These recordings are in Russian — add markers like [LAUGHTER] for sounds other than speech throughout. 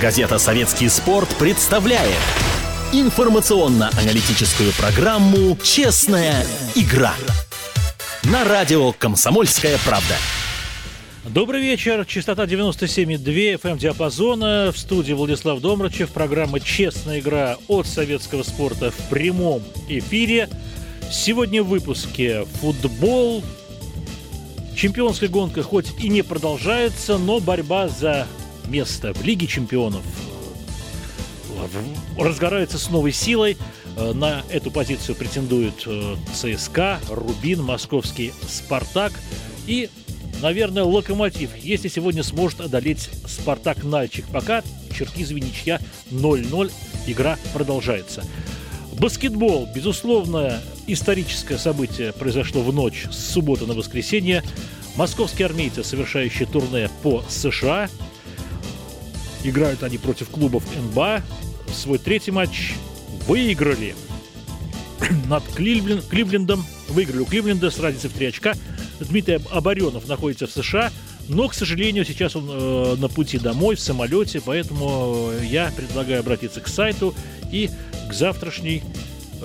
Газета «Советский спорт» представляет информационно-аналитическую программу «Честная игра» на радио «Комсомольская правда». Добрый вечер. Частота 97,2 FM диапазона. В студии Владислав Домрачев. Программа «Честная игра» от советского спорта в прямом эфире. Сегодня в выпуске футбол. Чемпионская гонка хоть и не продолжается, но борьба за место в Лиге чемпионов э, разгорается с новой силой. Э, на эту позицию претендуют э, ЦСКА, Рубин, Московский Спартак и, наверное, Локомотив, если сегодня сможет одолеть Спартак Нальчик. Пока Черкизови ничья 0-0, игра продолжается. Баскетбол, безусловно, историческое событие произошло в ночь с субботы на воскресенье. Московские армейцы, совершающие турне по США, Играют они против клубов НБА. Свой третий матч выиграли над Кливленд, Кливлендом. Выиграли у Кливленда с разницей в 3 очка. Дмитрий Оборенов находится в США. Но, к сожалению, сейчас он э, на пути домой в самолете, поэтому я предлагаю обратиться к сайту и к завтрашней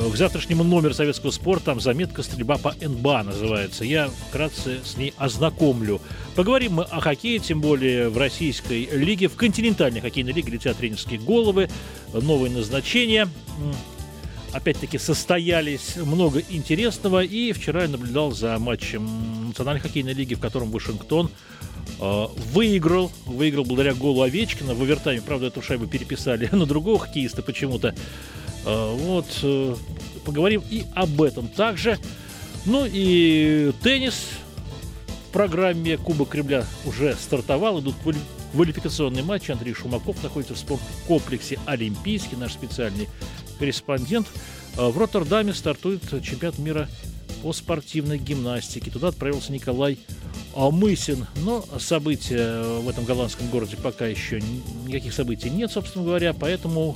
к завтрашнему номеру советского спорта там заметка «Стрельба по НБА» называется. Я вкратце с ней ознакомлю. Поговорим мы о хоккее, тем более в российской лиге. В континентальной хоккейной лиге летят тренерские головы, новые назначения. Опять-таки состоялись много интересного. И вчера я наблюдал за матчем Национальной хоккейной лиги, в котором Вашингтон э, выиграл. Выиграл благодаря голу Овечкина. В овертайме, правда, эту шайбу переписали [LAUGHS] на другого хоккеиста почему-то. А, вот, э, поговорим и об этом также. Ну и теннис в программе Кубок Кремля уже стартовал. Идут квалификационные матчи. Андрей Шумаков находится в спорткомплексе Олимпийский, наш специальный корреспондент. А, в Роттердаме стартует чемпионат мира по спортивной гимнастике. Туда отправился Николай Мысин. Но события в этом голландском городе пока еще никаких событий нет, собственно говоря, поэтому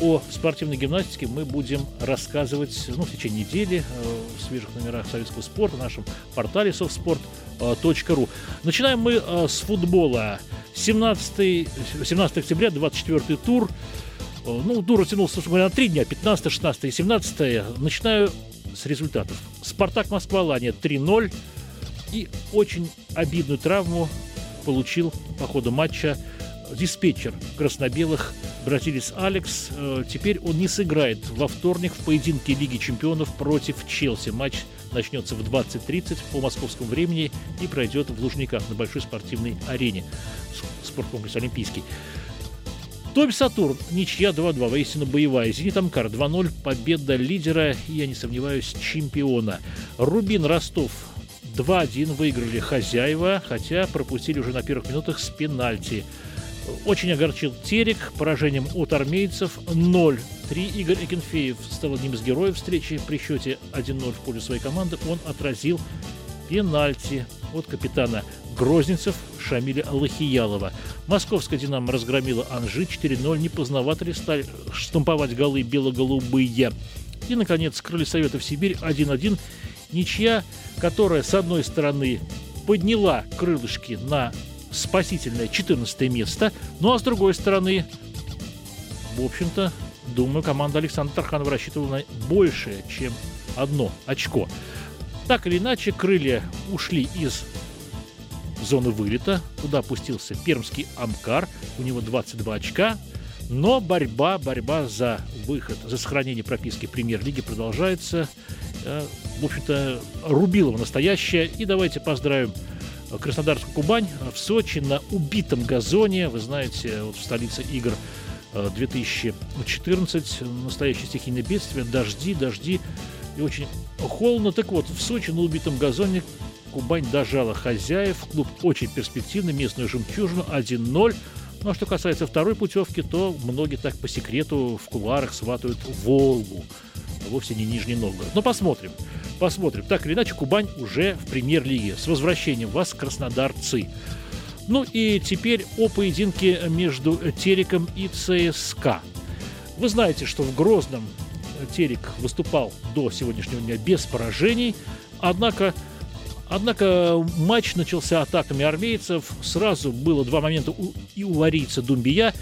о спортивной гимнастике мы будем рассказывать ну, в течение недели э, в свежих номерах советского спорта, на нашем портале softsport.ru. Начинаем мы э, с футбола. 17, 17 октября, 24 тур. Э, ну, тур растянулся, на три дня, 15, 16 и 17. Начинаю с результатов. «Спартак Москва-Лания» 3-0. И очень обидную травму получил по ходу матча диспетчер красно-белых бразилец Алекс. Э, теперь он не сыграет во вторник в поединке Лиги чемпионов против Челси. Матч начнется в 20.30 по московскому времени и пройдет в Лужниках на большой спортивной арене. Спорткомплекс Олимпийский. Тоби Сатурн, ничья 2-2, воистину боевая. Зенит Амкар 2-0, победа лидера, я не сомневаюсь, чемпиона. Рубин Ростов 2-1 выиграли хозяева, хотя пропустили уже на первых минутах с пенальти. Очень огорчил Терек поражением от армейцев 0-3. Игорь Экинфеев стал одним из героев встречи при счете 1-0 в пользу своей команды. Он отразил пенальти от капитана Грозницев Шамиля Лохиялова. Московская «Динамо» разгромила Анжи 4-0. Не поздновато ли стали штамповать голы бело-голубые. И, наконец, крылья Советов Сибирь 1-1. Ничья, которая, с одной стороны, подняла крылышки на спасительное 14 место. Ну а с другой стороны, в общем-то, думаю, команда Александра Тарханова рассчитывала на большее, чем одно очко. Так или иначе, крылья ушли из зоны вылета. Туда опустился пермский Амкар. У него 22 очка. Но борьба, борьба за выход, за сохранение прописки премьер-лиги продолжается. Э, в общем-то, Рубилова настоящая. И давайте поздравим Краснодарскую Кубань в Сочи на убитом газоне. Вы знаете, вот в столице игр 2014 э, настоящее стихийное бедствие, дожди, дожди и очень холодно. Так вот, в Сочи на убитом газоне Кубань дожала хозяев. Клуб очень перспективный, местную жемчужину 1-0. Ну а что касается второй путевки, то многие так по секрету в куларах сватают Волгу. Вовсе не Нижний Новгород. Но посмотрим. Посмотрим. Так или иначе, Кубань уже в премьер-лиге. С возвращением вас, краснодарцы. Ну и теперь о поединке между Тереком и ЦСКА. Вы знаете, что в Грозном Терек выступал до сегодняшнего дня без поражений, однако Однако матч начался атаками армейцев. Сразу было два момента у, и у варийца Думбия.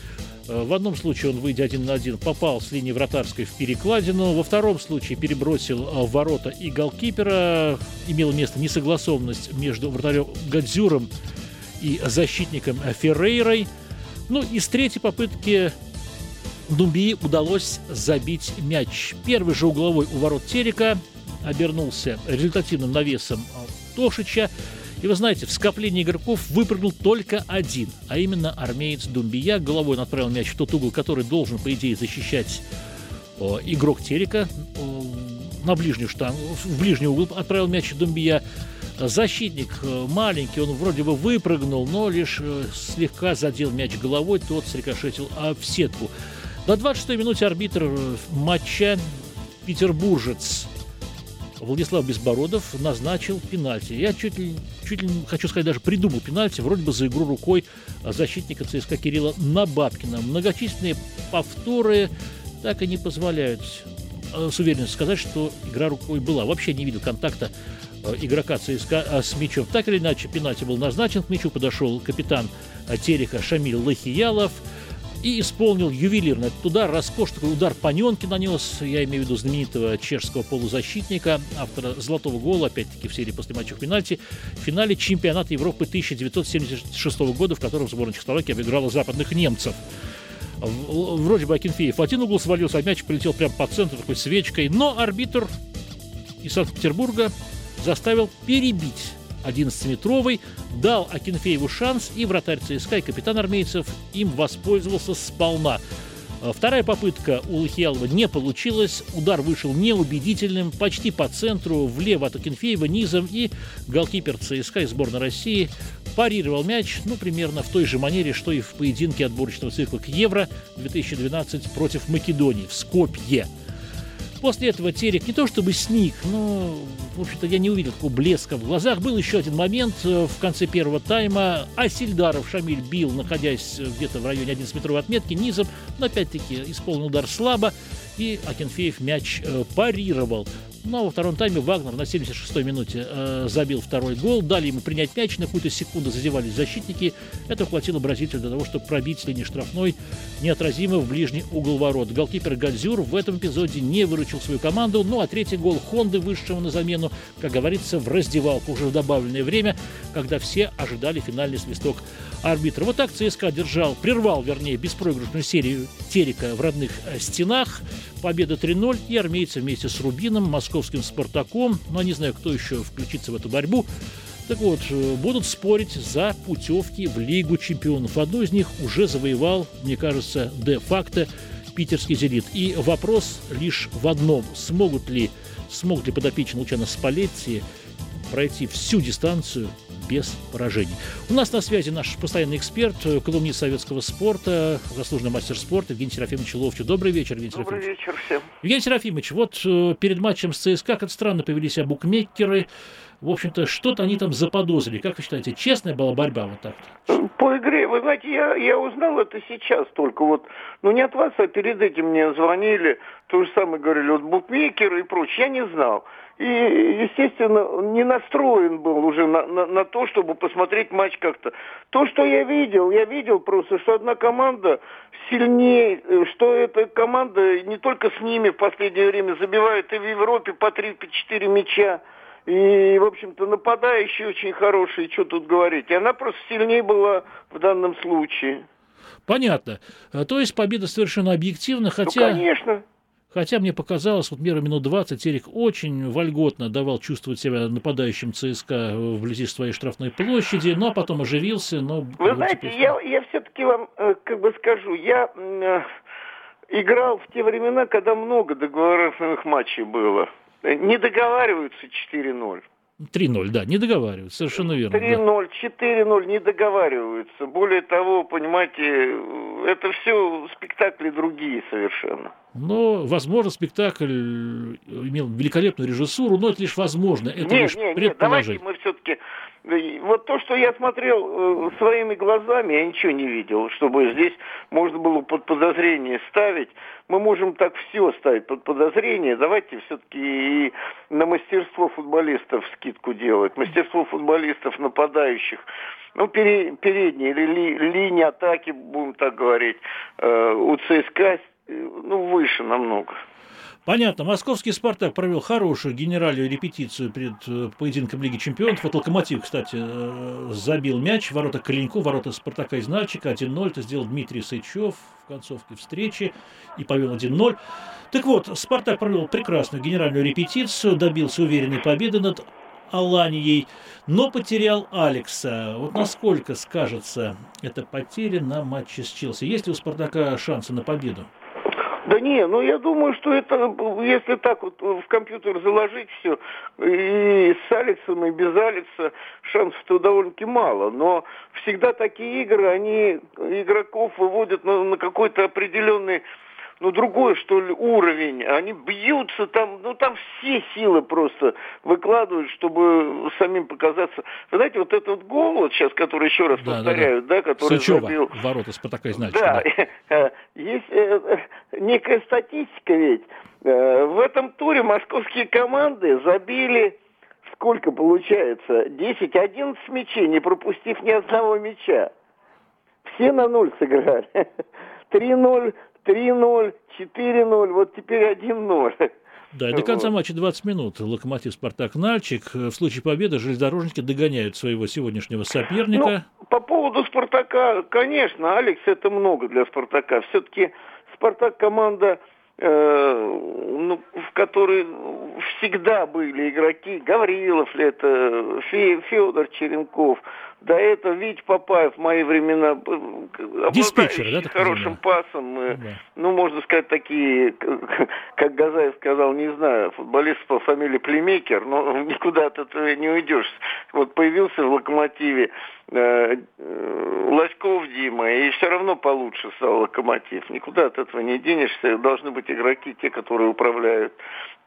Э, в одном случае он, выйдя один на один, попал с линии вратарской в перекладину. Во втором случае перебросил э, ворота и голкипера. Имела место несогласованность между вратарем Гадзюром и защитником Феррейрой. Ну и с третьей попытки Думбии удалось забить мяч. Первый же угловой у ворот Терека обернулся результативным навесом Тошича. И вы знаете, в скоплении игроков выпрыгнул только один, а именно армеец Думбия. Головой он отправил мяч в тот угол, который должен, по идее, защищать о, игрок Терека. О, на ближнюю штангу, в ближний угол отправил мяч Думбия. Защитник э, маленький, он вроде бы выпрыгнул, но лишь э, слегка задел мяч головой, тот срикошетил в сетку. На 26-й минуте арбитр э, матча петербуржец Владислав Безбородов назначил пенальти. Я чуть ли, чуть ли, хочу сказать, даже придумал пенальти, вроде бы за игру рукой защитника ЦСКА Кирилла Набабкина. Многочисленные повторы так и не позволяют с уверенностью сказать, что игра рукой была. Вообще не видел контакта Э, игрока ЦСКА э, с мячом. Так или иначе, пенальти был назначен, к мячу подошел капитан э, Терека Шамиль Лахиялов и исполнил ювелирный этот удар, роскошный такой удар Паненки нанес, я имею в виду знаменитого чешского полузащитника, автора золотого гола, опять-таки в серии после матчев пенальти, в финале чемпионата Европы 1976 года, в котором сборная Чехословакии обыграла западных немцев. Вроде бы Акинфеев в один угол свалился, а мяч полетел прямо по центру такой свечкой, но арбитр из Санкт-Петербурга заставил перебить 11-метровый, дал Акинфееву шанс, и вратарь ЦСКА и капитан армейцев им воспользовался сполна. А вторая попытка у Лохиалова не получилась. Удар вышел неубедительным, почти по центру, влево от Акинфеева, низом. И голкипер ЦСКА из сборной России парировал мяч, ну, примерно в той же манере, что и в поединке отборочного цикла к Евро 2012 против Македонии в Скопье. После этого Терек не то чтобы сник, но, в общем-то, я не увидел такого блеска в глазах. Был еще один момент э, в конце первого тайма. Асильдаров Шамиль бил, находясь где-то в районе 11-метровой отметки, низом, но опять-таки исполнил удар слабо, и Акинфеев мяч э, парировал. Но во втором тайме Вагнер на 76-й минуте э, забил второй гол. Дали ему принять мяч. На какую-то секунду задевались защитники. Это хватило бразильцев для того, чтобы пробить с линии штрафной неотразимо в ближний угол ворот. Голкипер Гадзюр в этом эпизоде не выручил свою команду. Ну а третий гол Хонды, вышедшего на замену, как говорится, в раздевалку уже в добавленное время, когда все ожидали финальный свисток арбитра. Вот так ЦСКА держал, прервал, вернее, беспроигрышную серию Терека в родных э, стенах. Победа 3-0 и армейцы вместе с Рубином, московским «Спартаком», ну, не знаю, кто еще включится в эту борьбу, так вот, э, будут спорить за путевки в Лигу чемпионов. Одну из них уже завоевал, мне кажется, де-факто питерский «Зенит». И вопрос лишь в одном. Смогут ли, смогут ли подопечные Лучана Спалетти пройти всю дистанцию без поражений. У нас на связи наш постоянный эксперт, э, колумнист советского спорта, заслуженный мастер спорта Евгений Серафимович Ловчев. Добрый вечер, Евгений Добрый Серафимович. вечер всем. Евгений Серафимович, вот э, перед матчем с ЦСКА как странно повели себя букмекеры. В общем-то, что-то они там заподозрили. Как вы считаете, честная была борьба вот так -то? По игре, вы знаете, я, я узнал это сейчас только вот, ну не от вас, а перед этим мне звонили, то же самое говорили, вот букмекеры и прочее, я не знал. И, естественно, не настроен был уже на, на, на то, чтобы посмотреть матч как-то. То, что я видел, я видел просто, что одна команда сильнее, что эта команда не только с ними в последнее время забивает и в Европе по 3-4 мяча. И, в общем-то, нападающий очень хороший, что тут говорить. И она просто сильнее была в данном случае. Понятно. То есть победа совершенно объективна, хотя... Ну, конечно. Хотя мне показалось, вот мера минут 20 Терек очень вольготно давал чувствовать себя нападающим ЦСКА вблизи своей штрафной площади, но потом оживился. Но Вы знаете, я, я все-таки вам э, как бы скажу, я э, играл в те времена, когда много договорных матчей было. Не договариваются 4-0. 3-0, да, не договариваются, совершенно верно. 3-0, да. 4-0 не договариваются. Более того, понимаете, это все спектакли другие совершенно. Но, возможно, спектакль имел великолепную режиссуру, но это лишь возможно. Это нет, лишь нет, нет, давайте мы все-таки вот то, что я смотрел э, своими глазами, я ничего не видел, чтобы здесь можно было под подозрение ставить. Мы можем так все ставить под подозрение. Давайте все-таки и на мастерство футболистов скидку делать. Мастерство футболистов нападающих. Ну, передние ли, линии атаки, будем так говорить, э, у ЦСКА ну, выше намного. Понятно. Московский «Спартак» провел хорошую генеральную репетицию перед э, поединком Лиги Чемпионов. Вот «Локомотив», кстати, э, забил мяч. Ворота Калиньку, ворота «Спартака» из Нальчика. 1-0. Это сделал Дмитрий Сычев в концовке встречи и повел 1-0. Так вот, «Спартак» провел прекрасную генеральную репетицию, добился уверенной победы над Аланией, но потерял Алекса. Вот насколько скажется эта потеря на матче с Челси? Есть ли у «Спартака» шансы на победу? Да не, ну я думаю, что это, если так вот в компьютер заложить все, и с Алексом, и без Алекса, шансов-то довольно-таки мало. Но всегда такие игры, они игроков выводят на, на какой-то определенный ну, другой, что ли, уровень. Они бьются там, ну, там все силы просто выкладывают, чтобы самим показаться. Вы знаете, вот этот вот гол, вот сейчас, который еще раз да, повторяю, да, да. да который Сычева, забил... ворота Спартака значит. Да, да. [LAUGHS] есть э, некая статистика ведь. Э, в этом туре московские команды забили сколько получается? 10-11 мячей, не пропустив ни одного мяча. Все на ноль сыграли. [LAUGHS] 3-0 3-0, 4-0, вот теперь 1-0. Да, и до конца матча 20 минут. Локомотив Спартак Нальчик. В случае победы железнодорожники догоняют своего сегодняшнего соперника. Ну, по поводу Спартака, конечно, Алекс, это много для Спартака. Все-таки Спартак команда, э, ну, в которой всегда были игроки. Гаврилов ли это, Федор Черенков – до этого Вить Папаев в мои времена Диспетчер, да, хорошим пасом. Да. Ну, можно сказать, такие, [LAUGHS] как Газаев сказал, не знаю, футболист по фамилии Племейкер, но [LAUGHS] никуда от этого не уйдешь. Вот появился в «Локомотиве» э, э, Лоськов Дима, и все равно получше стал «Локомотив». Никуда от этого не денешься. Должны быть игроки, те, которые управляют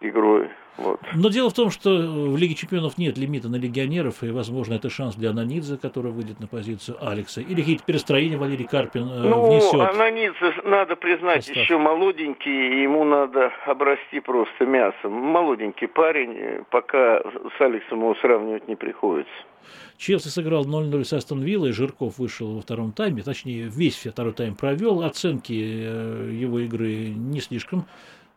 игрой. Вот. Но дело в том, что в Лиге чемпионов нет лимита на легионеров, и, возможно, это шанс для Ананидзе, который выйдет на позицию Алекса. Или какие-то перестроения Валерий Карпин э, ну, внесет. Ананидзе, надо признать, состав. еще молоденький, ему надо обрасти просто мясом. Молоденький парень, пока с Алексом его сравнивать не приходится. Челси сыграл 0-0 с Астон Виллой, Жирков вышел во втором тайме, точнее, весь второй тайм провел. Оценки э, его игры не слишком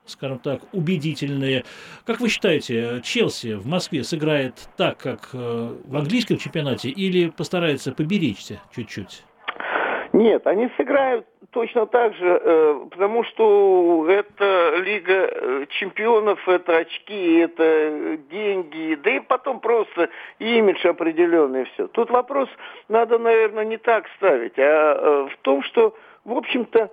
скажем так, убедительные. Как вы считаете, Челси в Москве сыграет так, как э, в английском чемпионате, или постарается поберечься чуть-чуть? Нет, они сыграют точно так же, э, потому что это Лига э, чемпионов, это очки, это деньги, да и потом просто имидж определенный все. Тут вопрос надо, наверное, не так ставить, а в том, что, в общем-то,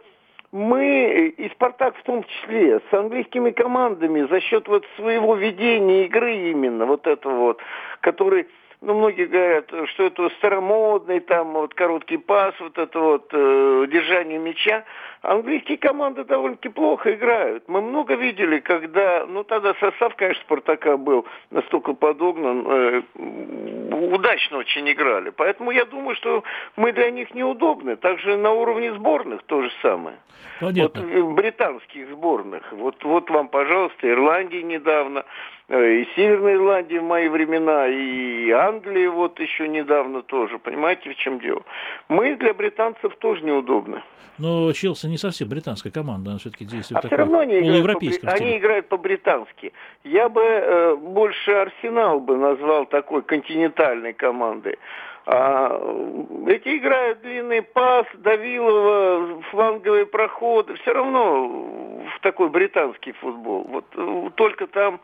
мы, и «Спартак» в том числе, с английскими командами за счет вот своего ведения игры именно, вот этого вот, который ну, многие говорят, что это старомодный, там, вот, короткий пас, вот это вот, э, держание мяча. Английские команды довольно-таки плохо играют. Мы много видели, когда, ну, тогда состав, конечно, Спартака был настолько подогнан, э, удачно очень играли. Поэтому я думаю, что мы для них неудобны. Также на уровне сборных то же самое. Понятно. Вот в британских сборных. Вот, вот вам, пожалуйста, Ирландия недавно. Э, и Северная Ирландия в мои времена, и Англия вот еще недавно тоже. Понимаете, в чем дело? Мы для британцев тоже неудобны. Но Челси не совсем британская команда, она все-таки действует а все равно они играют, по, они играют по-британски. Я бы э, больше Арсенал бы назвал такой континентальной командой. А, эти играют длинный пас, Давилова, фланговые проходы. Все равно в такой британский футбол. Вот э, только там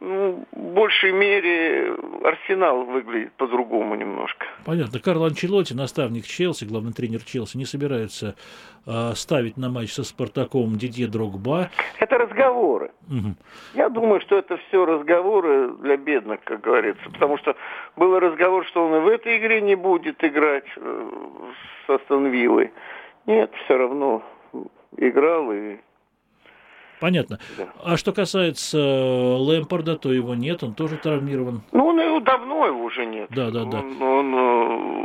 ну, в большей мере Арсенал выглядит по-другому немножко. Понятно. Карл Анчелотти, наставник Челси, главный тренер Челси, не собирается э, ставить на матч со Спартаком Дидье Дрогба. Это разговоры. Угу. Я думаю, что это все разговоры для бедных, как говорится. Потому что был разговор, что он и в этой игре не будет играть э, с Астон Виллой. Нет, все равно играл и Понятно. Да. А что касается э, Лэмпорда, то его нет, он тоже травмирован. Ну, он его давно его уже нет. Да, да, да. Он, он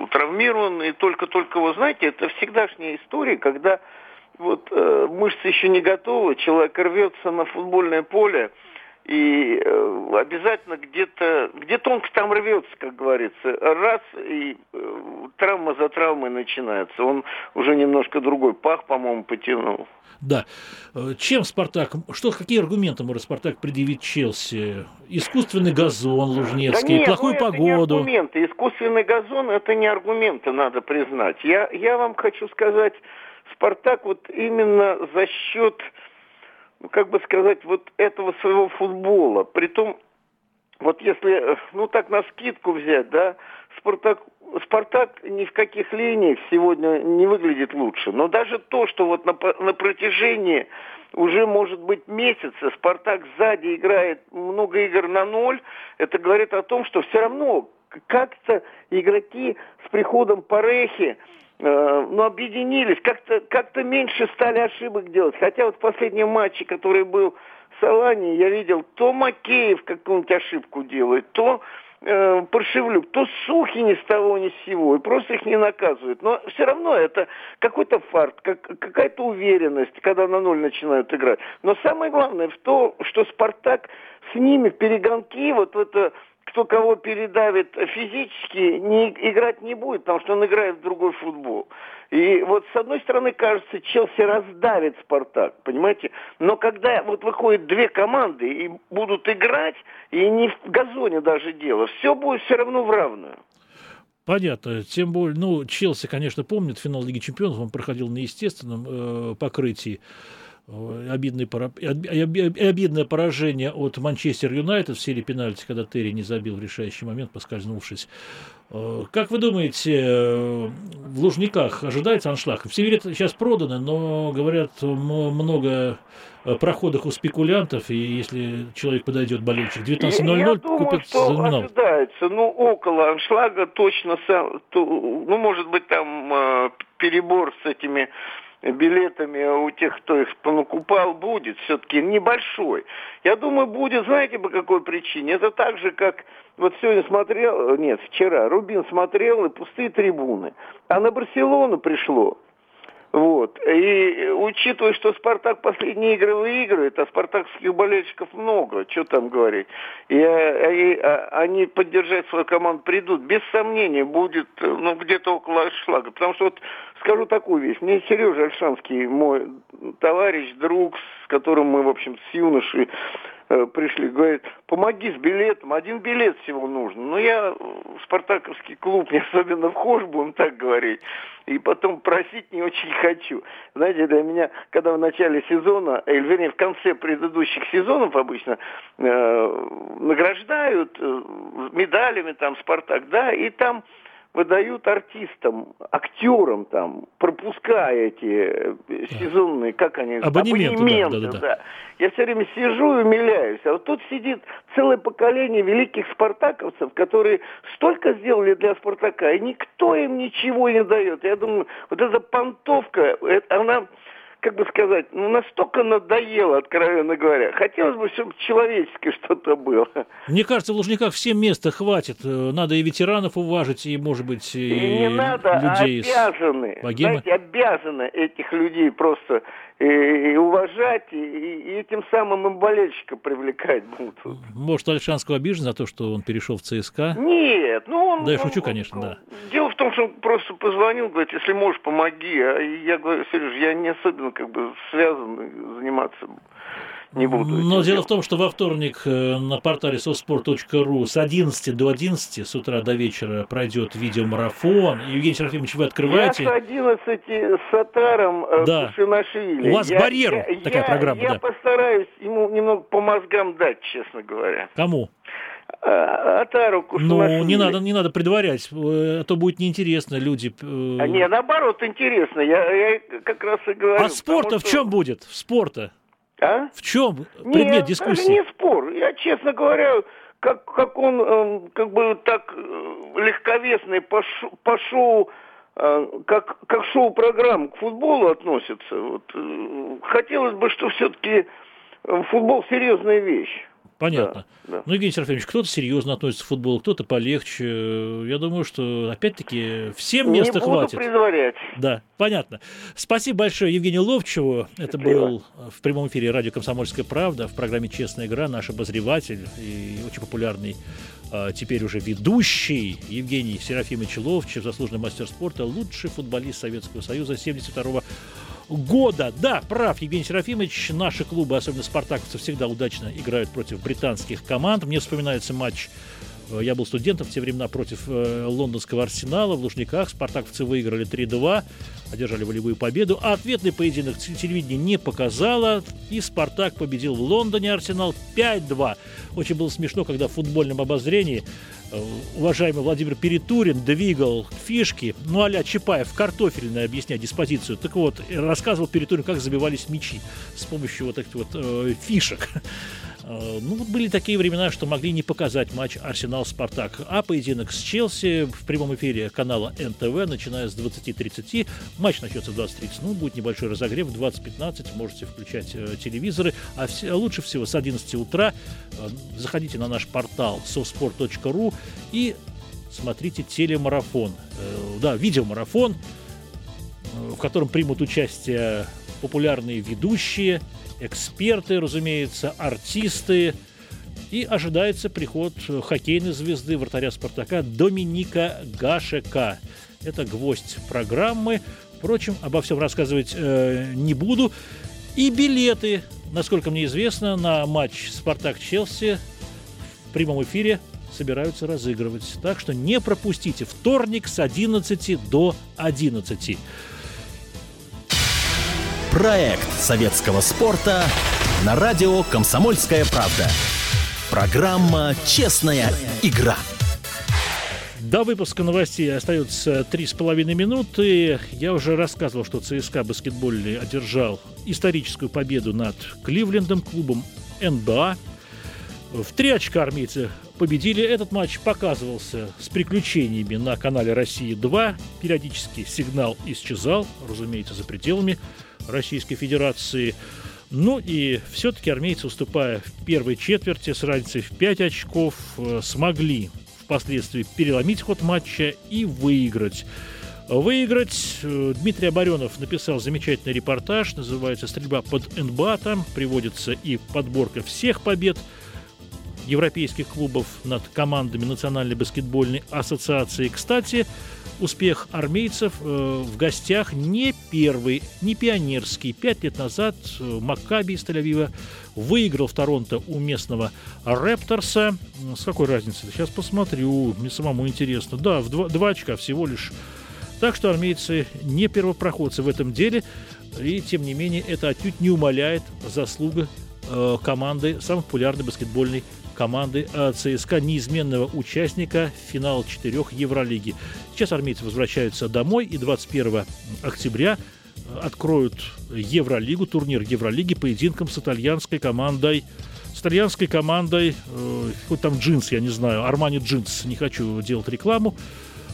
э, травмирован, и только-только, вы знаете, это всегдашняя история, когда вот э, мышцы еще не готовы, человек рвется на футбольное поле, и э, обязательно где-то где-то он там рвется, как говорится. Раз, и э, травма за травмой начинается. Он уже немножко другой пах, по-моему, потянул. Да. Э, чем Спартак, что, какие аргументы может Спартак предъявить Челси? Искусственный газон Лужнецкий, да нет, плохую ну, погоду. Это не аргументы. Искусственный газон это не аргументы, надо признать. Я, я вам хочу сказать, Спартак вот именно за счет ну, как бы сказать, вот этого своего футбола. Притом, вот если, ну так на скидку взять, да, Спартак, Спартак ни в каких линиях сегодня не выглядит лучше. Но даже то, что вот на, на протяжении уже, может быть, месяца Спартак сзади играет много игр на ноль, это говорит о том, что все равно как-то игроки с приходом Парехи, Э, ну, объединились, как-то как меньше стали ошибок делать. Хотя вот в последнем матче, который был в Салане, я видел, то Макеев какую-нибудь ошибку делает, то э, Паршевлюк, то Сухи ни с того ни с сего, и просто их не наказывают. Но все равно это какой-то фарт, как, какая-то уверенность, когда на ноль начинают играть. Но самое главное в том, что Спартак с ними перегонки, вот в это кто кого передавит физически, не, играть не будет, потому что он играет в другой футбол. И вот с одной стороны, кажется, Челси раздавит Спартак, понимаете? Но когда вот выходят две команды и будут играть, и не в газоне даже дело, все будет все равно в равную. Понятно. Тем более, ну, Челси, конечно, помнит финал Лиги Чемпионов, он проходил на естественном э, покрытии обидное, обидное поражение от Манчестер Юнайтед в серии пенальти, когда Терри не забил в решающий момент, поскользнувшись. Э, как вы думаете, э, в Лужниках ожидается аншлаг? Все билеты сейчас проданы, но, говорят, много э, проходах у спекулянтов, и если человек подойдет болельщик 19.00, купит что номинал. ожидается, ну, около аншлага точно, ну, может быть, там перебор с этими билетами у тех, кто их понакупал, будет все-таки небольшой. Я думаю, будет, знаете, по какой причине? Это так же, как вот сегодня смотрел, нет, вчера, Рубин смотрел, и пустые трибуны. А на Барселону пришло вот. И учитывая, что Спартак последние игры выигрывает, а спартакских болельщиков много, что там говорить, и, и, и а, они поддержать свою команду придут, без сомнения, будет ну, где-то около шлага. Потому что вот скажу такую вещь. Мне Сережа Альшанский, мой товарищ, друг, с которым мы, в общем, с юношей Э, пришли, говорит, помоги с билетом, один билет всего нужно. Но я в спартаковский клуб [LAUGHS] не особенно вхож, будем так говорить, и потом просить не очень хочу. Знаете, для меня, когда в начале сезона, или вернее в конце предыдущих сезонов обычно э, награждают э, медалями там Спартак, да, и там выдают артистам, актерам там, пропуская эти э, сезонные, как они, абонементы, абонементы да, да, да. да. Я все время сижу и умиляюсь. А вот тут сидит целое поколение великих спартаковцев, которые столько сделали для Спартака, и никто им ничего не дает. Я думаю, вот эта понтовка, она как бы сказать, ну, настолько надоело, откровенно говоря. Хотелось бы, чтобы человеческое что-то было. Мне кажется, в Лужниках всем места хватит. Э, надо и ветеранов уважить, и, может быть, и, и не надо, а людей обязаны, знаете, обязаны этих людей просто и, и уважать, и, и этим самым им болельщика привлекать будут. Может, Альшанского обижен за то, что он перешел в ЦСКА? Нет, ну он... Да, я шучу, конечно, да. Дело в том, что он просто позвонил, говорит, если можешь, помоги. А я говорю, Сереж, я не особенно как бы связан заниматься не буду. Но дело в том, что во вторник э, на портале softsport.ru с 11 до 11 с утра до вечера пройдет видеомарафон. Евгений Серафимович, вы открываете... Я с 11 с Атаром э, да. У вас я, барьер я, такая я, программа, Я да. постараюсь ему немного по мозгам дать, честно говоря. Кому? А, Атару Ну, не надо, не надо предварять, а то будет неинтересно, люди... А не, наоборот, интересно, я, я как раз и говорю. А спорта что... в чем будет? В спорта? А? В чем предмет Нет, дискуссии? не спор. Я, честно говоря, как, как он э, как бы так э, легковесный по, шо, по шоу, э, как, как шоу-программ к футболу относится. Вот, э, хотелось бы, что все-таки футбол серьезная вещь. Понятно. Да, да. Ну, Евгений Серафимович, кто-то серьезно относится к футболу, кто-то полегче. Я думаю, что, опять-таки, всем места Не буду хватит. предварять. Да, понятно. Спасибо большое Евгению Ловчеву. Это был в прямом эфире радио «Комсомольская правда» в программе «Честная игра» наш обозреватель и очень популярный а, теперь уже ведущий Евгений Серафимович Ловчев, заслуженный мастер спорта, лучший футболист Советского Союза 72 года. Да, прав, Евгений Серафимович. Наши клубы, особенно спартаковцы, всегда удачно играют против британских команд. Мне вспоминается матч я был студентом в те времена против э, лондонского арсенала в Лужниках. Спартаковцы выиграли 3-2, одержали волевую победу. А ответный поединок телевидение не показало. И Спартак победил в Лондоне Арсенал 5-2. Очень было смешно, когда в футбольном обозрении Э, уважаемый Владимир Перетурин двигал фишки, ну а-ля Чапаев картофельное объяснять диспозицию. Так вот, рассказывал Перетурин, как забивались мячи с помощью вот этих вот э, фишек. Э, ну, вот были такие времена, что могли не показать матч Арсенал-Спартак. А поединок с Челси в прямом эфире канала НТВ, начиная с 20.30. Матч начнется в 20.30. Ну, будет небольшой разогрев. В 20.15 можете включать э, телевизоры. А все, лучше всего с 11 утра э, заходите на наш портал softsport.ru и смотрите телемарафон. Э, да, видеомарафон, в котором примут участие популярные ведущие – эксперты, разумеется, артисты. И ожидается приход хоккейной звезды вратаря «Спартака» Доминика Гашека. Это гвоздь программы. Впрочем, обо всем рассказывать э, не буду. И билеты, насколько мне известно, на матч «Спартак-Челси» в прямом эфире собираются разыгрывать. Так что не пропустите. Вторник с 11 до 11. Проект советского спорта на радио «Комсомольская правда». Программа «Честная игра». До выпуска новостей остается три с половиной минуты. Я уже рассказывал, что ЦСКА баскетбольный одержал историческую победу над Кливлендом, клубом НБА. В три очка армейцы победили. Этот матч показывался с приключениями на канале «Россия-2». Периодически сигнал исчезал, разумеется, за пределами Российской Федерации. Ну и все-таки армейцы, уступая в первой четверти с разницей в 5 очков, э, смогли впоследствии переломить ход матча и выиграть. Выиграть э, Дмитрий Оборенов написал замечательный репортаж, называется «Стрельба под НБА». Там приводится и подборка всех побед европейских клубов над командами Национальной баскетбольной ассоциации. Кстати, успех армейцев э, в гостях не первый, не пионерский. Пять лет назад э, Маккаби из Тель-Авива выиграл в Торонто у местного Репторса. С какой разницей? Сейчас посмотрю, мне самому интересно. Да, в два, два очка всего лишь. Так что армейцы не первопроходцы в этом деле. И, тем не менее, это отнюдь не умаляет заслуга э, команды, самой популярной баскетбольной команды ЦСКА, неизменного участника финала четырех Евролиги. Сейчас армейцы возвращаются домой и 21 октября э, откроют Евролигу, турнир Евролиги поединком с итальянской командой с итальянской командой, э, хоть там джинс, я не знаю, Армани джинс, не хочу делать рекламу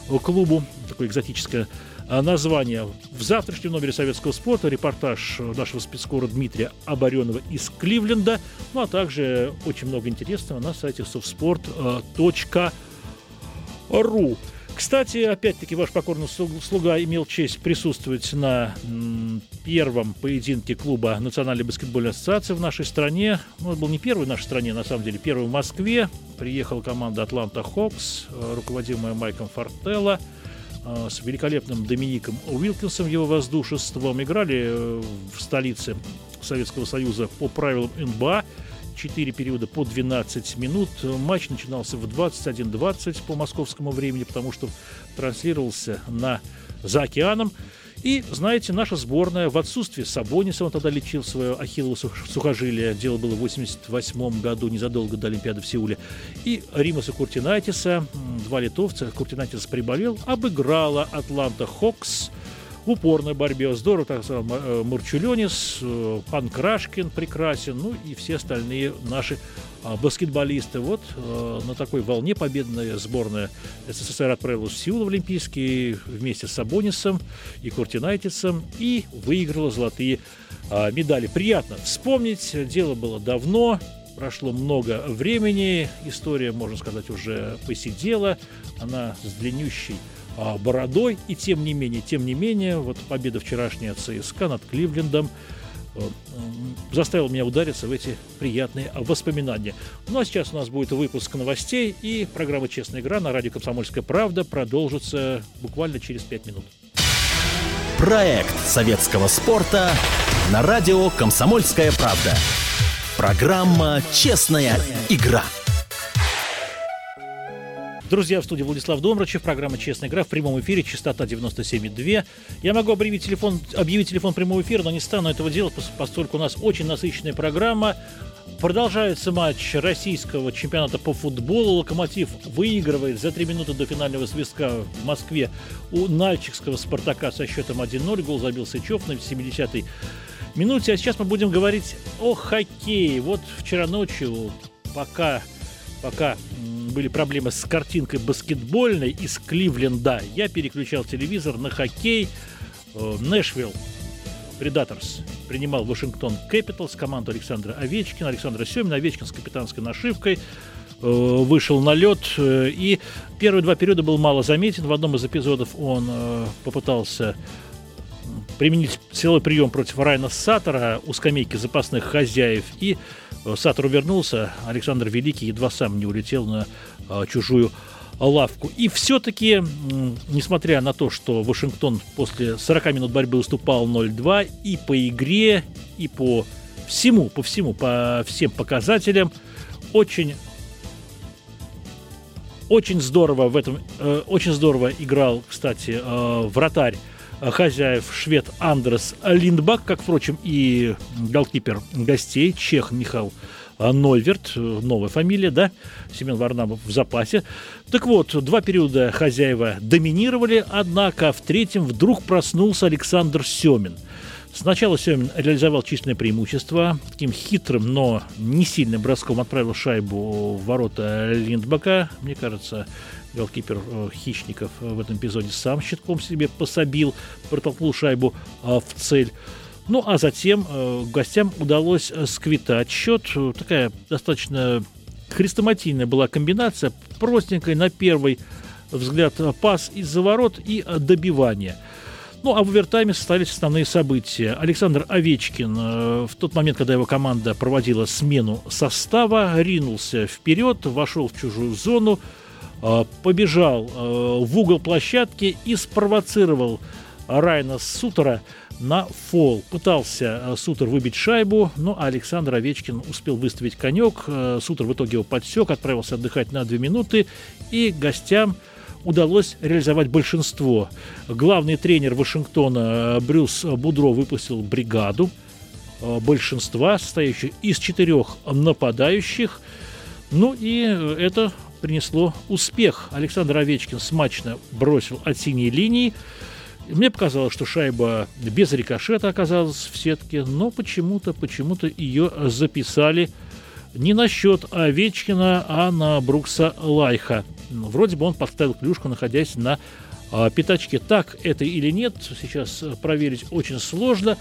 э, клубу, такое экзотическое название. В завтрашнем номере советского спорта репортаж нашего спецкора Дмитрия Оборенова из Кливленда, ну а также очень много интересного на сайте softsport.ru. Кстати, опять-таки, ваш покорный слуга имел честь присутствовать на первом поединке клуба Национальной баскетбольной ассоциации в нашей стране. Ну, это был не первый в нашей стране, на самом деле, первый в Москве. Приехала команда Атланта Хокс, э, руководимая Майком Фортелло. А, с великолепным Домиником Уилкинсом, его воздушеством. Играли э, в столице Советского Союза по правилам НБА. Четыре периода по 12 минут. Матч начинался в 21.20 по московскому времени, потому что транслировался на за океаном. И, знаете, наша сборная в отсутствие Сабониса, он тогда лечил свое ахиллово сухожилие, дело было в 88 году, незадолго до Олимпиады в Сеуле, и Римаса Куртинайтиса, два литовца, Куртинайтис приболел, обыграла Атланта Хокс, в упорной борьбе. Здорово так сказал э, Мурчуленис, э, Пан Крашкин прекрасен, ну и все остальные наши баскетболисты. Вот э, на такой волне победная сборная СССР отправилась в Сеул Олимпийский вместе с Сабонисом и Куртинайтисом и выиграла золотые а, медали. Приятно вспомнить, дело было давно, прошло много времени, история, можно сказать, уже посидела, она с длиннющей а, бородой, и тем не менее, тем не менее, вот победа вчерашняя ЦСКА над Кливлендом э, заставил меня удариться в эти приятные воспоминания. Ну а сейчас у нас будет выпуск новостей, и программа «Честная игра» на радио «Комсомольская правда» продолжится буквально через пять минут. Проект советского спорта на радио «Комсомольская правда». Программа «Честная игра». Друзья, в студии Владислав Домрачев, программа «Честная игра» в прямом эфире, частота 97,2. Я могу объявить телефон, объявить телефон прямого эфира, но не стану этого делать, поскольку у нас очень насыщенная программа. Продолжается матч российского чемпионата по футболу. Локомотив выигрывает за три минуты до финального свистка в Москве у Нальчикского «Спартака» со счетом 1-0. Гол забил Сычев на 70-й минуте. А сейчас мы будем говорить о хоккее. Вот вчера ночью, пока, пока были проблемы с картинкой баскетбольной из Кливленда, я переключал телевизор на хоккей. Э, Нэшвилл Предаторс принимал Вашингтон Кэпиталс, команду Александра Овечкина, Александра Семина, Овечкин с капитанской нашивкой э, вышел на лед. Э, и первые два периода был мало заметен. В одном из эпизодов он попытался применить силовой прием против Райна Саттера у скамейки запасных хозяев. И Саттер увернулся, Александр Великий едва сам не улетел на а, чужую лавку. И все-таки, несмотря на то, что Вашингтон после 40 минут борьбы уступал 0-2 и по игре, и по всему, по всему, по всем показателям, очень очень здорово в этом, э, очень здорово играл, кстати, э, вратарь хозяев швед Андрес Линдбак, как, впрочем, и голкипер гостей, чех Михаил Нойверт, новая фамилия, да, Семен Варнамов в запасе. Так вот, два периода хозяева доминировали, однако в третьем вдруг проснулся Александр Семин. Сначала Семин реализовал численное преимущество, таким хитрым, но не сильным броском отправил шайбу в ворота Линдбака. Мне кажется, голкипер э, Хищников в этом эпизоде сам щитком себе пособил, протолкнул шайбу э, в цель. Ну, а затем э, гостям удалось сквитать счет. Такая достаточно хрестоматийная была комбинация, простенькая на первый взгляд пас из-за ворот и добивание. Ну, а в овертайме состоялись основные события. Александр Овечкин э, в тот момент, когда его команда проводила смену состава, ринулся вперед, вошел в чужую зону, Э, побежал э, в угол площадки и спровоцировал Райна Сутера на фол. Пытался э, Сутер выбить шайбу, но Александр Овечкин успел выставить конек. Сутер в итоге его подсек, отправился отдыхать на две минуты, и гостям удалось реализовать большинство. Главный тренер Вашингтона Брюс Будро выпустил бригаду большинства, состоящую из четырех нападающих. Ну и это принесло успех. Александр Овечкин смачно бросил от синей линии. Мне показалось, что шайба без рикошета оказалась в сетке, но почему-то почему-то ее записали не на счет Овечкина, а на Брукса Лайха. Вроде бы он подставил клюшку, находясь на а, пятачке. Так это или нет, сейчас проверить очень сложно.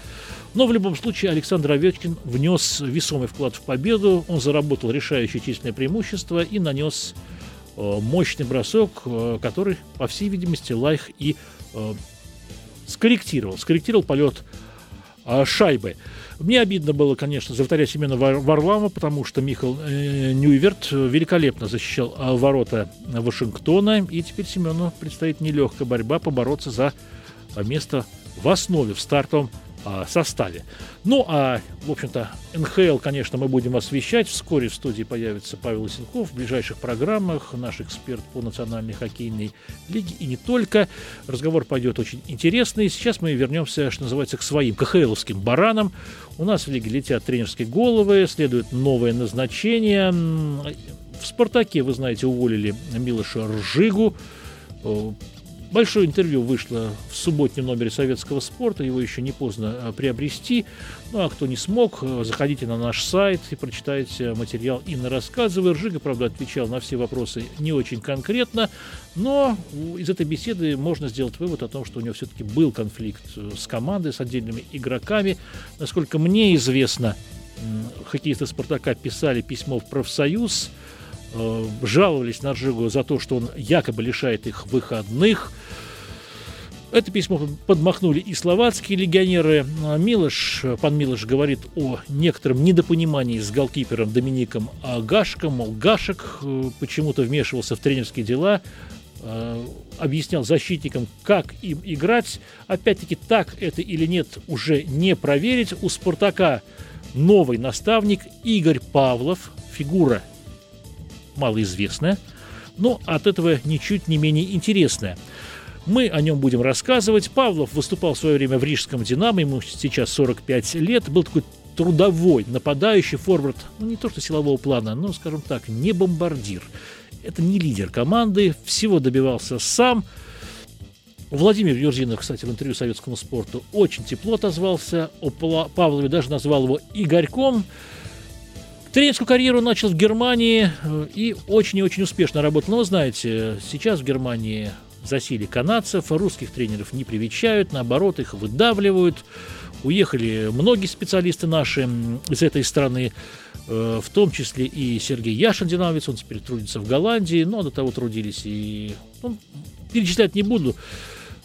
Но в любом случае Александр Овечкин внес весомый вклад в победу. Он заработал решающее численное преимущество и нанес Э, мощный бросок, э, который, по всей видимости, Лайх и э, скорректировал. Скорректировал полет шайбы. Мне обидно было, конечно, за вратаря Семена Варлама, потому что Михаил Ньюверт великолепно защищал ворота Вашингтона, и теперь Семену предстоит нелегкая борьба побороться за место в основе в стартовом а, составе. Ну, а, в общем-то, НХЛ, конечно, мы будем освещать. Вскоре в студии появится Павел Лысенков в ближайших программах, наш эксперт по национальной хоккейной лиге и не только. Разговор пойдет очень интересный. Сейчас мы вернемся, что называется, к своим КХЛовским баранам. У нас в лиге летят тренерские головы, следует новое назначение. В «Спартаке», вы знаете, уволили Милоша Ржигу Большое интервью вышло в субботнем номере советского спорта, его еще не поздно э, приобрести. Ну а кто не смог, э, заходите на наш сайт и прочитайте материал Инны Рассказовой. Ржига, правда, отвечал на все вопросы не очень конкретно, но из этой беседы можно сделать вывод о том, что у него все-таки был конфликт э, с командой, с отдельными игроками. Насколько мне известно, хоккеисты «Спартака» писали письмо в профсоюз – жаловались на Ржигу за то, что он якобы лишает их выходных. Это письмо подмахнули и словацкие легионеры. Милош, пан Милош говорит о некотором недопонимании с голкипером Домиником Гашком. Мол, Гашек э, почему-то вмешивался в тренерские дела, э, объяснял защитникам, как им играть. Опять-таки, так это или нет, уже не проверить. У «Спартака» новый наставник Игорь Павлов, фигура малоизвестная, но от этого ничуть не менее интересная. Мы о нем будем рассказывать. Павлов выступал в свое время в Рижском «Динамо», ему сейчас 45 лет, был такой трудовой, нападающий форвард, ну не то что силового плана, но, скажем так, не бомбардир. Это не лидер команды, всего добивался сам. Владимир Юрзинов, кстати, в интервью советскому спорту очень тепло отозвался о Павлове, даже назвал его Игорьком. Тренерскую карьеру начал в Германии э, и очень и очень успешно работал. Но вы знаете, сейчас в Германии засили канадцев, русских тренеров не привечают, наоборот, их выдавливают. Уехали многие специалисты наши из этой страны, э, в том числе и Сергей Яшин, динамовец, он теперь трудится в Голландии, но до того трудились и... Ну, перечислять не буду.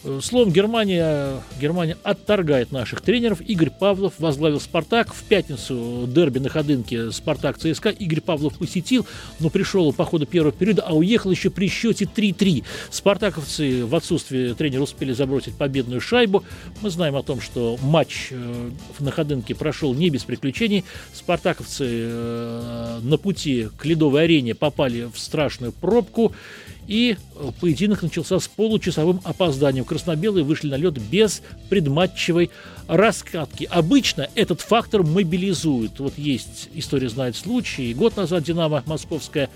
Э, словом, Германия, Германия отторгает наших тренеров. Игорь Павлов возглавил «Спартак». В пятницу дерби на Ходынке «Спартак-ЦСКА» Игорь Павлов посетил, но пришел по ходу первого периода, а уехал еще при счете 3-3. «Спартаковцы» в отсутствие тренера успели забросить победную шайбу. Мы знаем о том, что матч э, на Ходынке прошел не без приключений. «Спартаковцы» э, на пути к ледовой арене попали в страшную пробку и э, поединок начался с получасовым опозданием. Краснобелые вышли на лед без предматчевой раскатки. Обычно этот фактор мобилизует. Вот есть история знает случай. Год назад «Динамо» московская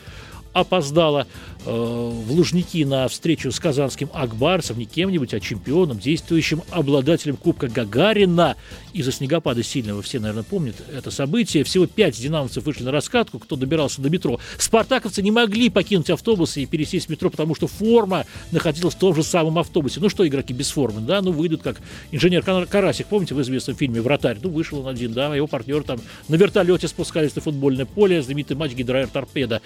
опоздала э, в Лужники на встречу с казанским Акбарцем, не кем-нибудь, а чемпионом, действующим обладателем Кубка Гагарина. Из-за снегопада сильного, все, наверное, помнят это событие. Всего пять динамовцев вышли на раскатку, кто добирался до метро. Спартаковцы не могли покинуть автобус и пересесть в метро, потому что форма находилась в том же самом автобусе. Ну что игроки без формы, да? Ну выйдут как инженер Карасик, помните, в известном фильме «Вратарь»? Ну вышел он один, да, его партнер там на вертолете спускались на футбольное поле, знаменитый матч Гидроэр Торпеда.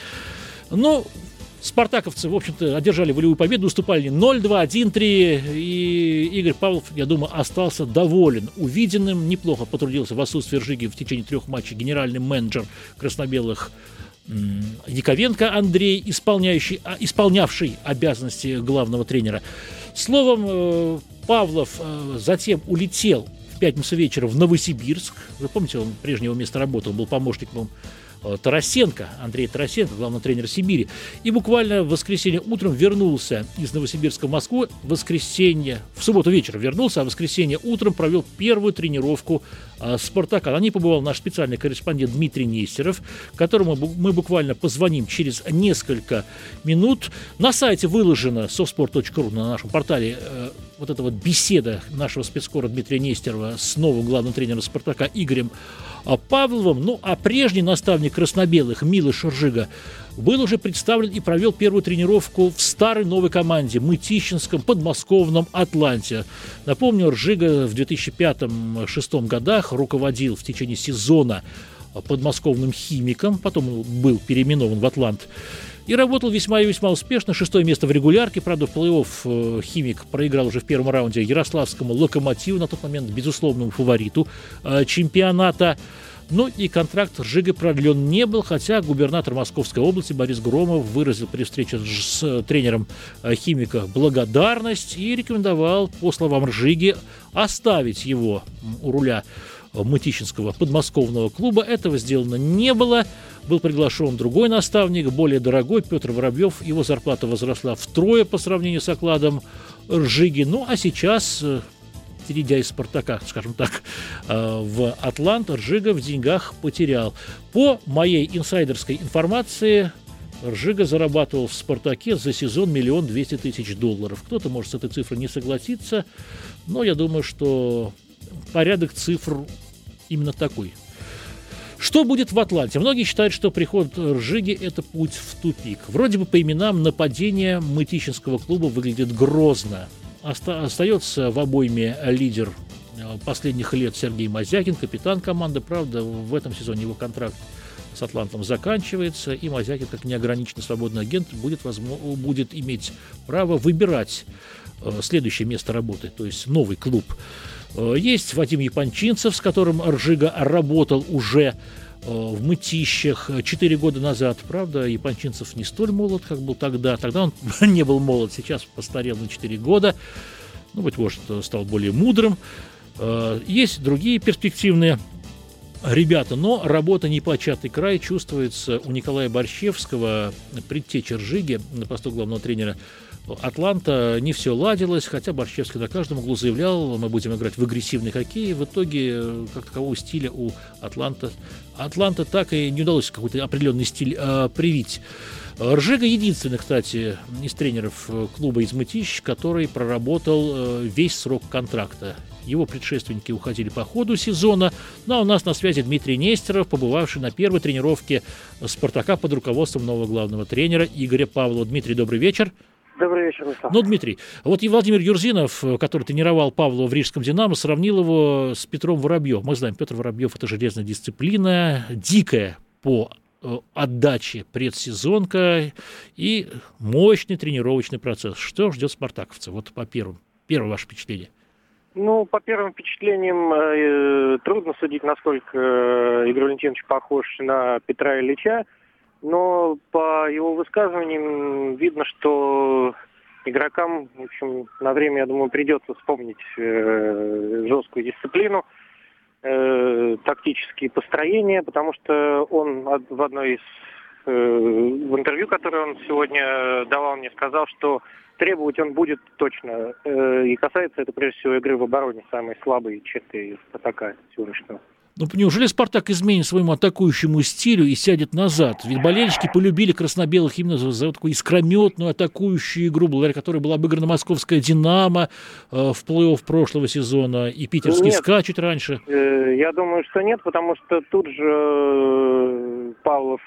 Но спартаковцы, в общем-то, одержали волевую победу, уступали 0-2, 1-3, и Игорь Павлов, я думаю, остался доволен увиденным, неплохо потрудился в отсутствии Ржиги в течение трех матчей генеральный менеджер краснобелых Яковенко Андрей, исполняющий, а, исполнявший обязанности главного тренера. Словом, э, Павлов э, затем улетел в пятницу вечером в Новосибирск. Вы помните, он прежнего места работал, был помощником Тарасенко, Андрей Тарасенко, главный тренер Сибири. И буквально в воскресенье утром вернулся из Новосибирска в Москву. В воскресенье, в субботу вечером вернулся, а в воскресенье утром провел первую тренировку э, «Спартака». На ней побывал наш специальный корреспондент Дмитрий Нестеров, которому мы буквально позвоним через несколько минут. На сайте выложено softsport.ru на нашем портале э, вот эта вот беседа нашего спецкора Дмитрия Нестерова с новым главным тренером «Спартака» Игорем Павловым, ну а прежний наставник краснобелых Милош Ржига был уже представлен и провел первую тренировку в старой новой команде Мытищинском подмосковном Атланте. Напомню, Ржига в 2005-2006 годах руководил в течение сезона подмосковным химиком, потом был переименован в Атлант. И работал весьма и весьма успешно. Шестое место в регулярке. Правда, в плей-офф э, «Химик» проиграл уже в первом раунде Ярославскому «Локомотиву», на тот момент безусловному фавориту э, чемпионата. Ну и контракт Жига продлен не был, хотя губернатор Московской области Борис Громов выразил при встрече с тренером э, химика благодарность и рекомендовал, по словам Ржиги, оставить его у руля Мытищинского подмосковного клуба. Этого сделано не было. Был приглашен другой наставник, более дорогой, Петр Воробьев. Его зарплата возросла втрое по сравнению с окладом Ржиги. Ну, а сейчас э, перейдя из «Спартака», скажем так, э, в «Атлант», Ржига в деньгах потерял. По моей инсайдерской информации, Ржига зарабатывал в «Спартаке» за сезон миллион двести тысяч долларов. Кто-то может с этой цифрой не согласиться, но я думаю, что порядок цифр именно такой. Что будет в Атланте? Многие считают, что приход Ржиги – это путь в тупик. Вроде бы по именам нападение Мытищинского клуба выглядит грозно. Оста- остается в обойме лидер э, последних лет Сергей Мазякин, капитан команды. Правда, в этом сезоне его контракт с Атлантом заканчивается, и Мазякин, как неограниченный свободный агент, будет, возможно, будет иметь право выбирать э, следующее место работы, то есть новый клуб. Э, есть Вадим Япончинцев, с которым Ржига работал уже э, в мытищах 4 года назад. Правда, Япончинцев не столь молод, как был тогда. Тогда он [LAUGHS] не был молод, сейчас постарел на 4 года. Ну, быть может, стал более мудрым. Э, есть другие перспективные ребята, но работа не початый край чувствуется у Николая Борщевского, предтечи Ржиги на посту главного тренера Атланта не все ладилось, хотя Борщевский на каждом углу заявлял, мы будем играть в агрессивный хоккей. В итоге, э, как такового стиля у Атланта, Атланта так и не удалось какой-то определенный стиль э, привить. Ржега единственный, кстати, из тренеров э, клуба из Мытищ, который проработал э, весь срок контракта. Его предшественники уходили по ходу сезона. Ну а у нас на связи Дмитрий Нестеров, побывавший на первой тренировке «Спартака» под руководством нового главного тренера Игоря Павлова. Дмитрий, добрый вечер. Добрый вечер, Михаил. Ну, Дмитрий, вот и Владимир Юрзинов, который тренировал Павлова в Рижском «Динамо», сравнил его с Петром Воробьев. Мы знаем, Петр Воробьев – это железная дисциплина, дикая по э, отдаче предсезонка и мощный тренировочный процесс. Что ждет спартаковца? Вот по первым. Первое ваше впечатление. Ну, по первым впечатлениям э, трудно судить, насколько э, Игорь Валентинович похож на Петра Ильича но по его высказываниям видно, что игрокам, в общем, на время, я думаю, придется вспомнить э, жесткую дисциплину, э, тактические построения, потому что он в одной из э, в интервью, которое он сегодня давал мне, сказал, что требовать он будет точно. Э, и касается это прежде всего игры в обороне, самой слабой черты Спартака сегодняшнего. Ну, неужели «Спартак» изменит своему атакующему стилю и сядет назад? Ведь болельщики полюбили красно-белых именно за, за такую искрометную атакующую игру, благодаря которой была обыграна московская «Динамо» э, в плей-офф прошлого сезона и питерский нет, «СКА» чуть раньше. Э, я думаю, что нет, потому что тут же э, Павлов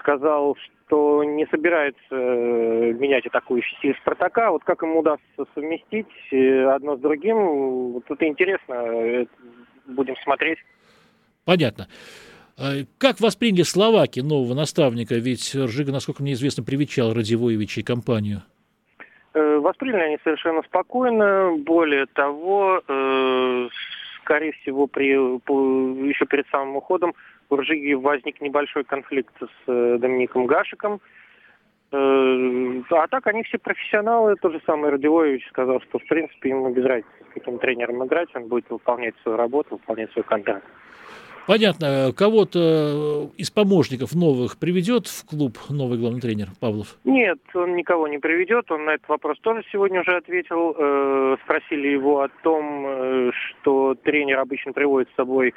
сказал, что не собирается э, менять атакующий стиль «Спартака». Вот как ему удастся совместить одно с другим, вот это интересно будем смотреть. Понятно. А как восприняли словаки нового наставника? Ведь Ржига, насколько мне известно, привечал Радивоевича и компанию. Э, восприняли они совершенно спокойно. Более того, э, скорее всего, при, еще перед самым уходом у Ржиги возник небольшой конфликт с э, Домиником Гашиком. А так они все профессионалы. Тот же самый Радивоевич сказал, что в принципе ему без разницы, с каким тренером играть, он будет выполнять свою работу, выполнять свой контракт. Понятно. Кого-то из помощников новых приведет в клуб новый главный тренер Павлов? Нет, он никого не приведет. Он на этот вопрос тоже сегодня уже ответил. Э, спросили его о том, э, что тренер обычно приводит с собой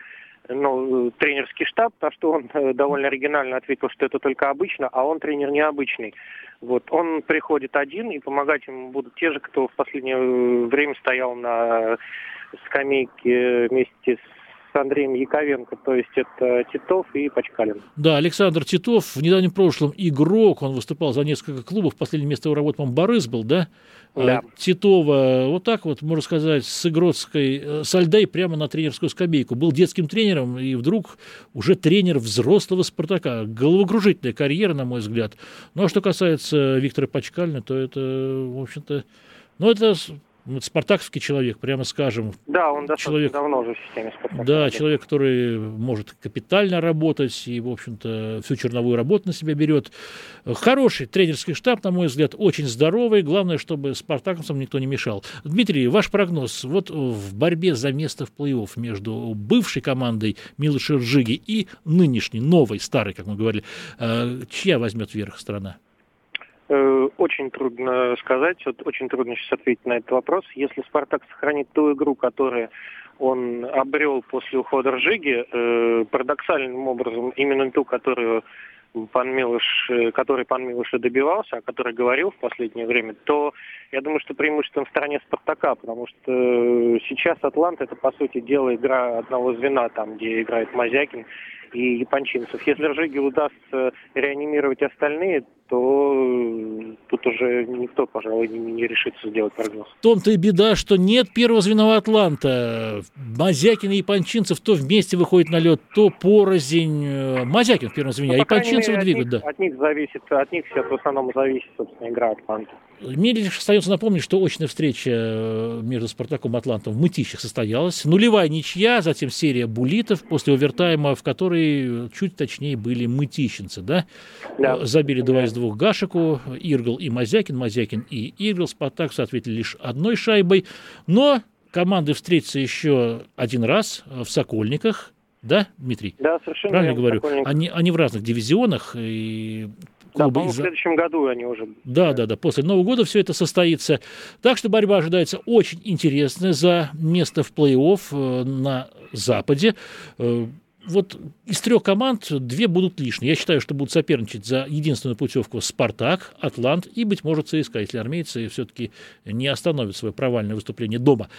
ну, тренерский штаб, на что он э, довольно оригинально ответил, что это только обычно, а он тренер необычный. Вот. Он приходит один, и помогать ему будут те же, кто в последнее время стоял на скамейке вместе с с Андреем Яковенко, то есть это Титов и Пачкалин. Да, Александр Титов в недавнем прошлом игрок, он выступал за несколько клубов, последнее место его работы, по-моему, Борис был, да? Да. А, Титова, вот так вот, можно сказать, с Игродской, э, с Альдей прямо на тренерскую скамейку. Был детским тренером, и вдруг уже тренер взрослого «Спартака». Головокружительная карьера, на мой взгляд. Ну, а что касается Виктора Пачкалина, то это, в общем-то, ну, это ну, спартаковский человек, прямо скажем. Да, он достаточно человек, давно уже в системе Спартака. Да, человек, который может капитально работать и, в общем-то, всю черновую работу на себя берет. Хороший тренерский штаб, на мой взгляд, очень здоровый. Главное, чтобы спартаковцам никто не мешал. Дмитрий, ваш прогноз. Вот в борьбе за место в плей-офф между бывшей командой Милыши Ржиги и нынешней, новой, старой, как мы говорили, э, чья возьмет верх страна? Э, очень трудно сказать, очень трудно сейчас ответить на этот вопрос. Если «Спартак» сохранит ту игру, которую он обрел после ухода Ржиги, э, парадоксальным образом, именно ту, которую пан Милыш, э, который пан Милыш и добивался, о которой говорил в последнее время, то я думаю, что преимуществом в стороне Спартака, потому что сейчас Атлант это, по сути дела, игра одного звена, там, где играет Мазякин и Япончинцев. Если Ржиге удастся реанимировать остальные, то э, тут уже никто, пожалуй, не, не решится сделать прогноз. В том-то и беда, что нет первого звена Атланта. Мазякин и Япончинцев то вместе выходят на лед, то порознь. Э, Мазякин в первом звене, ну, а Япончинцев двигают, да. От них зависит, от них сейчас в основном зависит, собственно, игра Атланта. Мне лишь остается напомнить, что очная встреча э, между Спартаком и Атлантом в Мытищах состоялась. Нулевая ничья, затем серия булитов после овертайма, в которой чуть точнее были мытищенцы. Да? Да. Забили два из двух Гашику, Иргл и Мазякин. Мазякин и Иргл. Спартак соответственно лишь одной шайбой. Но команды встретятся еще один раз в Сокольниках. Да, Дмитрий? Да, совершенно Правильно говорю? Они, они в разных дивизионах, и клубы. Да, в следующем году они уже... Да, да, да, после Нового года все это состоится. Так что борьба ожидается очень интересная за место в плей-офф э, на Западе. Вот из трех команд две будут лишние. Я считаю, что будут соперничать за единственную путевку «Спартак», «Атлант» и, быть может, ЦСКА, если армейцы все-таки не остановят свое провальное выступление дома.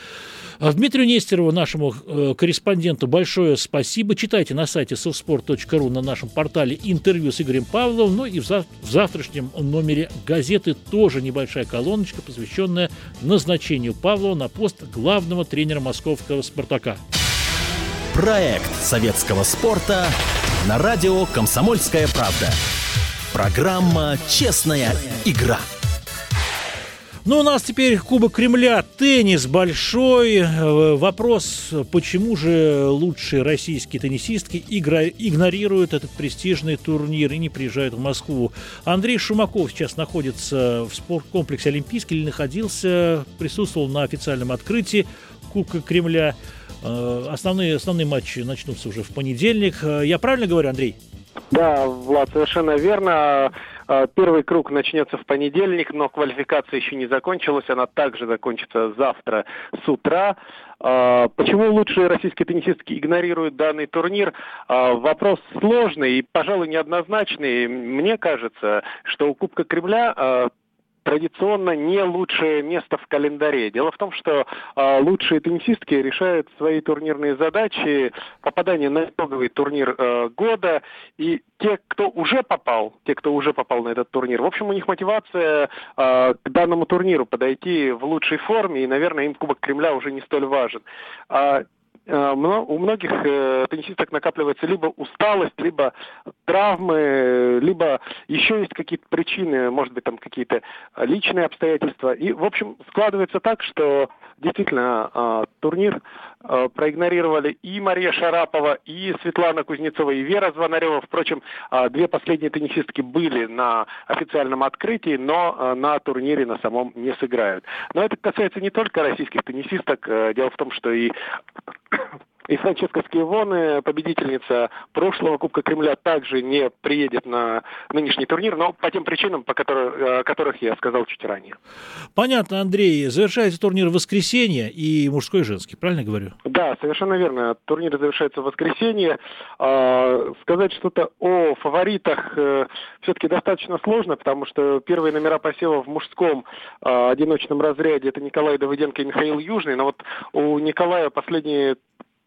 А Дмитрию Нестерову, нашему э, корреспонденту, большое спасибо. Читайте на сайте softsport.ru на нашем портале интервью с Игорем Павловым. Ну и в, зав- в завтрашнем номере газеты тоже небольшая колоночка, посвященная назначению Павлова на пост главного тренера московского «Спартака». Проект советского спорта на радио «Комсомольская правда». Программа «Честная игра». Ну, у нас теперь Кубок Кремля, теннис большой. Э, вопрос, почему же лучшие российские теннисистки игра... игнорируют этот престижный турнир и не приезжают в Москву. Андрей Шумаков сейчас находится в спорткомплексе Олимпийский или находился, присутствовал на официальном открытии Кубка Кремля. Э, основные, основные матчи начнутся уже в понедельник. Э, я правильно говорю, Андрей? Да, Влад, совершенно верно. Э, первый круг начнется в понедельник, но квалификация еще не закончилась. Она также закончится завтра с утра. Почему лучшие российские теннисистки игнорируют данный турнир? Вопрос сложный и, пожалуй, неоднозначный. Мне кажется, что у Кубка Кремля традиционно не лучшее место в календаре. Дело в том, что э, лучшие теннисистки решают свои турнирные задачи, попадание на итоговый турнир э, года, и те, кто уже попал, те, кто уже попал на этот турнир, в общем, у них мотивация э, к данному турниру подойти в лучшей форме, и, наверное, им Кубок Кремля уже не столь важен. А у многих э, теннисисток накапливается либо усталость, либо травмы, либо еще есть какие-то причины, может быть, там какие-то личные обстоятельства. И, в общем, складывается так, что действительно э, турнир проигнорировали и Мария Шарапова, и Светлана Кузнецова, и Вера Звонарева. Впрочем, две последние теннисистки были на официальном открытии, но на турнире на самом не сыграют. Но это касается не только российских теннисисток. Дело в том, что и и Франческа Скивоне, победительница прошлого Кубка Кремля, также не приедет на нынешний турнир, но по тем причинам, по которых, о которых я сказал чуть ранее. Понятно, Андрей. Завершается турнир в воскресенье и мужской и женский, правильно говорю? Да, совершенно верно. Турнир завершается в воскресенье. А, сказать что-то о фаворитах э, все-таки достаточно сложно, потому что первые номера посева в мужском а, одиночном разряде это Николай Давыденко и Михаил Южный, но вот у Николая последние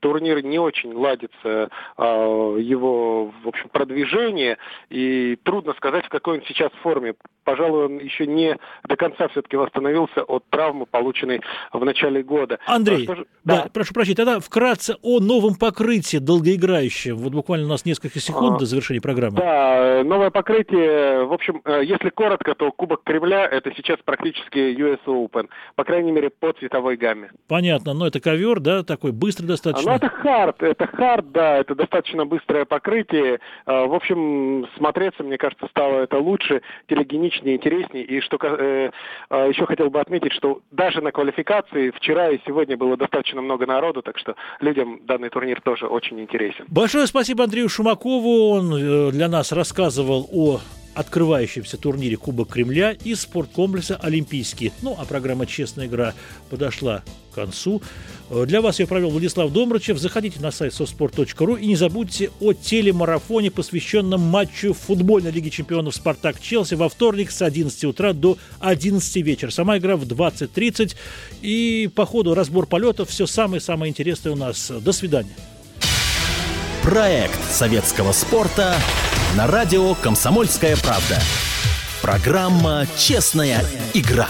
турнир не очень ладится а, его, в общем, продвижение, и трудно сказать, в какой он сейчас форме. Пожалуй, он еще не до конца все-таки восстановился от травмы, полученной в начале года. Андрей, а, да, да, прошу прощения, тогда вкратце о новом покрытии долгоиграющем. Вот буквально у нас несколько секунд а, до завершения программы. Да, новое покрытие, в общем, э, если коротко, то Кубок Кремля это сейчас практически US Open, по крайней мере, по цветовой гамме. Понятно, но это ковер, да, такой быстрый достаточно? Ну, это хард, это хард, да, это достаточно быстрое покрытие. А, в общем, смотреться, мне кажется, стало это лучше, телегеничнее, интереснее. И что э, а, еще хотел бы отметить, что даже на квалификации вчера и сегодня было достаточно много народу, так что людям данный турнир тоже очень интересен. Большое спасибо Андрею Шумакову. Он э, для нас рассказывал о открывающемся турнире Кубок Кремля и спорткомплекса Олимпийский. Ну, а программа «Честная игра» подошла к концу. Э, для вас я провел Владислав Домрачев. Заходите на сайт соцспорт.ру и не забудьте о телемарафоне, посвященном матчу футбольной лиги чемпионов «Спартак-Челси» во вторник с 11 утра до 11 вечера. Сама игра в 20.30. И по ходу разбор полетов все самое-самое интересное у нас. До свидания. Проект советского спорта на радио «Комсомольская правда». Программа «Честная игра».